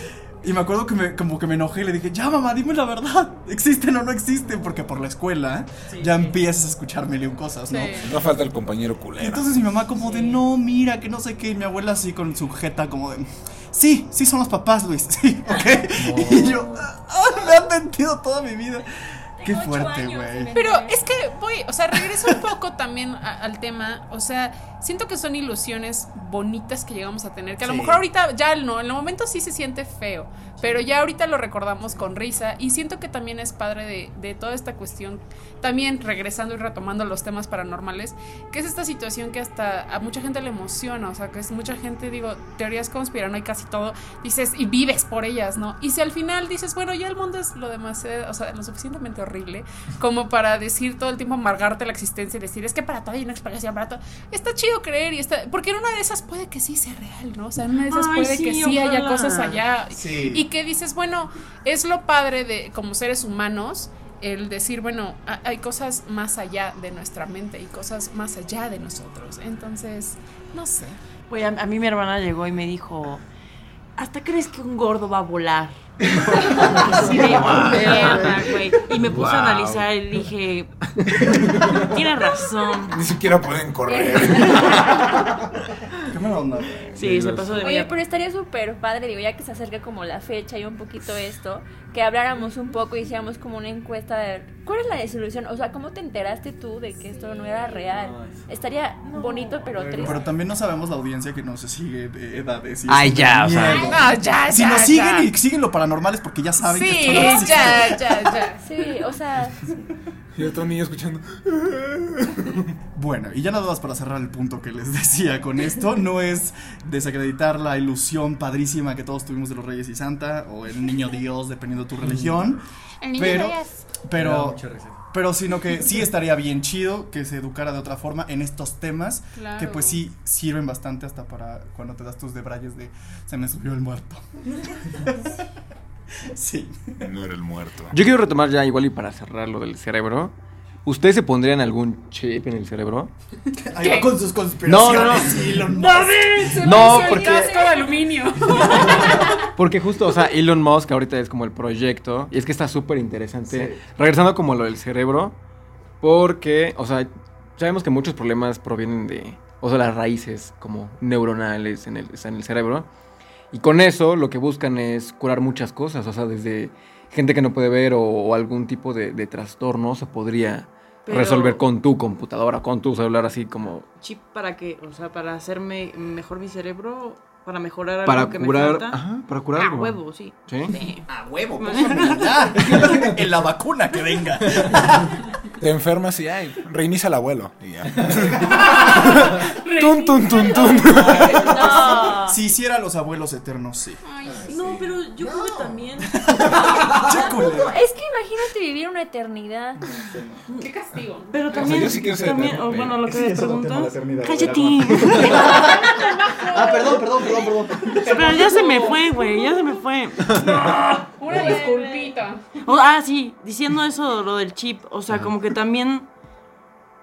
Y me acuerdo que me, como que me enojé y le dije, ya mamá, dime la verdad, ¿existen o no existen? Porque por la escuela ya empiezas a escuchar mil y un cosas, ¿no? Sí. No falta el compañero culero. Entonces mi mamá como de, no, mira, que no sé qué, y mi abuela así con su jeta como de, sí, sí son los papás, Luis, sí, ok. Y yo, "Ah, me han mentido toda mi vida. Qué ocho fuerte, y güey. Pero es que voy, o sea, regreso un poco también a- al tema. O sea, siento que son ilusiones bonitas que llegamos a tener. Que a lo mejor ahorita ya no, en el momento sí se siente feo. Pero ya ahorita lo recordamos con risa. Y siento que también es padre de, de toda esta cuestión. También regresando y retomando los temas paranormales. Que es esta situación que hasta a mucha gente le emociona. O sea, que es mucha gente, digo, teorías conspiranoicas casi todo. Dices, y vives por ellas, ¿no? Y si al final dices, bueno, ya el mundo es lo demasiado, o sea, lo suficientemente horrible como para decir todo el tiempo amargarte la existencia y decir, es que para todo hay una explicación, para todo. Está chido creer y está. Porque en una de esas puede que sí sea real, ¿no? O sea, en una de esas Ay, puede sí, que sí haya cosas allá. Sí. Y que dices, bueno, es lo padre de como seres humanos. El decir, bueno, ha- hay cosas más allá de nuestra mente y cosas más allá de nosotros. Entonces, no sé. A mí mi hermana llegó y me dijo, ¿hasta crees que un gordo va a volar? Sí, güey. Y me puse a analizar y dije, tienes razón. Ni siquiera pueden correr. Qué mala onda. Sí, se pasó de Oye, pero estaría súper padre, digo, ya que se acerca como la fecha y un poquito esto, que habláramos un poco y hiciéramos como una encuesta de cuál es la desilusión, o sea, ¿cómo te enteraste tú de que esto no era real? Estaría bonito, pero triste. Pero también no sabemos la audiencia que no se sigue de edades. y Ay, eso ya, da o sea. miedo. No, ya, Si ya, nos ya. siguen y siguen lo paranormal es porque ya saben que Sí, esto no ya, ya, ya. Sí, o sea, Y otro niño escuchando. Bueno, y ya nada más para cerrar el punto que les decía con esto, no es desacreditar la ilusión padrísima que todos tuvimos de los Reyes y Santa, o el niño Dios, dependiendo de tu religión. El niño pero, pero, pero sino que sí estaría bien chido que se educara de otra forma en estos temas, Claro. que pues sí sirven bastante hasta para cuando te das tus debrayes de se me subió el muerto. sí. No era el muerto. Yo quiero retomar ya igual y para cerrar lo del cerebro. ¿Ustedes se pondrían algún chip en el cerebro? Ahí va con sus No, conspiraciones. no, no. Elon Musk. No, el porque- casco de aluminio. Porque justo, o sea, Elon Musk ahorita es como el proyecto. Y es que está súper interesante. Sí. Regresando como a lo del cerebro. Porque, o sea, sabemos que muchos problemas provienen de, o sea, las raíces como neuronales en el, en el cerebro. Y con eso lo que buscan es curar muchas cosas. O sea, desde gente que no puede ver o, o algún tipo de, de trastorno se podría Pero- resolver con tu computadora, con tu celular, así como Chip para que, o sea, para hacerme mejor mi cerebro, para mejorar algo para que curar. me falta. Ajá, para curar Ah, algo. huevo, sí. ¿Sí? Sí. A huevo, en la vacuna que venga. Te enfermas y ay, reinicia al abuelo. Y ya. tun, tun, tun, tun. no. Si hiciera los abuelos eternos, sí. No, pero yo creo que también. Culero. Es que imagínate vivir una eternidad. Qué castigo. Pero también. yo sí quiero ser también eterno, o bueno, lo que Sí, no de eternidad, Cállate. Ah, perdón, perdón, perdón, perdón. Pero ya se me fue, güey. Ya se me fue. Una disculpita. Ah, sí, diciendo eso, lo del chip, o sea, como que también,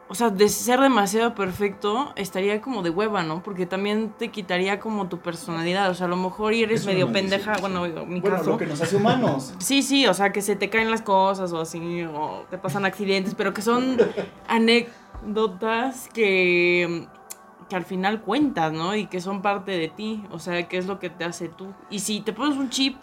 o sea, de ser demasiado perfecto, estaría como de hueva, ¿no? Porque también te quitaría como tu personalidad, o sea, a lo mejor y eres medio pendeja, bueno, digo, mi Bueno, caso. lo que nos hace humanos. Sí, sí, o sea, que se te caen las cosas o así, o te pasan accidentes, pero que son anécdotas que, que al final cuentas, ¿no? Y que son parte de ti, o sea, que es lo que te hace tú. Y si te pones un chip,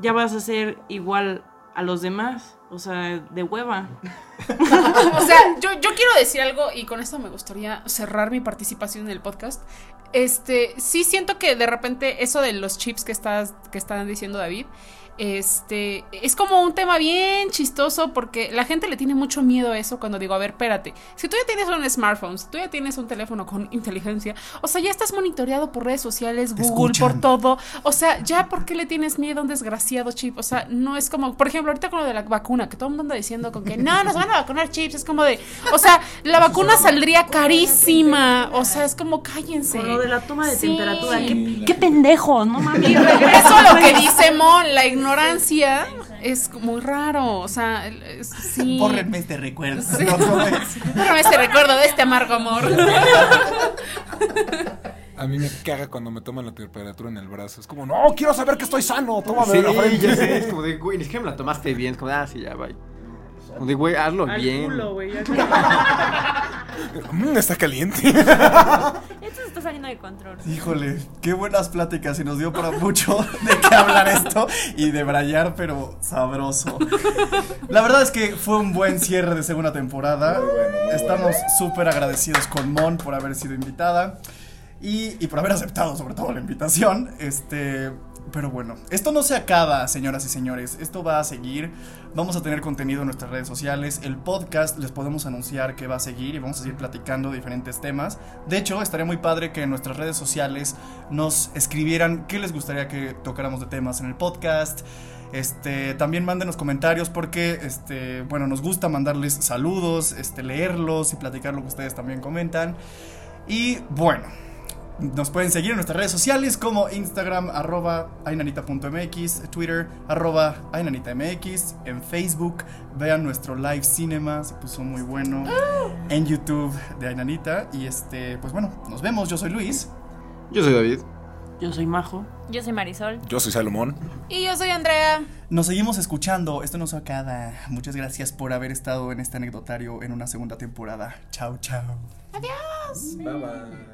ya vas a ser igual a los demás, o sea, de hueva. O sea, yo, yo quiero decir algo y con esto me gustaría cerrar mi participación en el podcast. Este, sí siento que de repente eso de los chips que estás que están diciendo David, este, es como un tema bien chistoso porque la gente le tiene mucho miedo a eso cuando digo, a ver, espérate, si tú ya tienes un smartphone, si tú ya tienes un teléfono con inteligencia, o sea, ya estás monitoreado por redes sociales, Google, escuchan. por todo, o sea, ya por qué le tienes miedo a un desgraciado chip, o sea, no es como, por ejemplo, ahorita con lo de la vacuna, que todo el mundo anda diciendo con que no, nos van a vacunar chips, es como de, o sea, la vacuna saldría carísima, o sea, es como cállense. Con lo de la toma de Sí. temperatura, qué, qué pendejos, no mames. Y regreso a lo que dice Mon, la ignorancia es muy raro, o sea, el- es- sí. Bórrenme este recuerdo. Sí. No, no es. Bórrame ese recuerdo de este amargo amor. A mí me caga cuando me toman la temperatura en el brazo. Es como, no, quiero saber que estoy sano. Tómame Sí, de la frente. ya sé, es como de, güey, ni siquiera me la tomaste bien. Es como, de, ah, sí, ya, bye. Como de, güey, hazlo Al bien. culo, güey. ya. Mm, está caliente. Esto está saliendo de control. Híjole, qué buenas pláticas y nos dio para mucho de qué hablar esto y de brayar, pero sabroso. La verdad es que fue un buen cierre de segunda temporada. Estamos súper agradecidos con Mon por haber sido invitada y por haber aceptado sobre todo la invitación. Este, pero bueno, esto no se acaba, señoras y señores. Esto va a seguir. Vamos a tener contenido en nuestras redes sociales. El podcast les podemos anunciar que va a seguir y vamos a seguir platicando diferentes temas. De hecho, estaría muy padre que en nuestras redes sociales nos escribieran qué les gustaría que tocáramos de temas en el podcast. Este, también mándenos comentarios porque, este, bueno, nos gusta mandarles saludos, este, leerlos y platicar lo que ustedes también comentan. Y bueno, nos pueden seguir en nuestras redes sociales como Instagram, arroba ainanita.mx, Twitter, arroba ainanitamx, en Facebook, vean nuestro live cinema, se puso muy bueno, en YouTube de Ainanita. Y este, pues bueno, nos vemos, yo soy Luis. Yo soy David. Yo soy Majo. Yo soy Marisol. Yo soy Salomón. Y yo soy Andrea. Nos seguimos escuchando, esto no se acaba. Muchas gracias por haber estado en este anecdotario en una segunda temporada. Chao, chao. Adiós. Bye bye.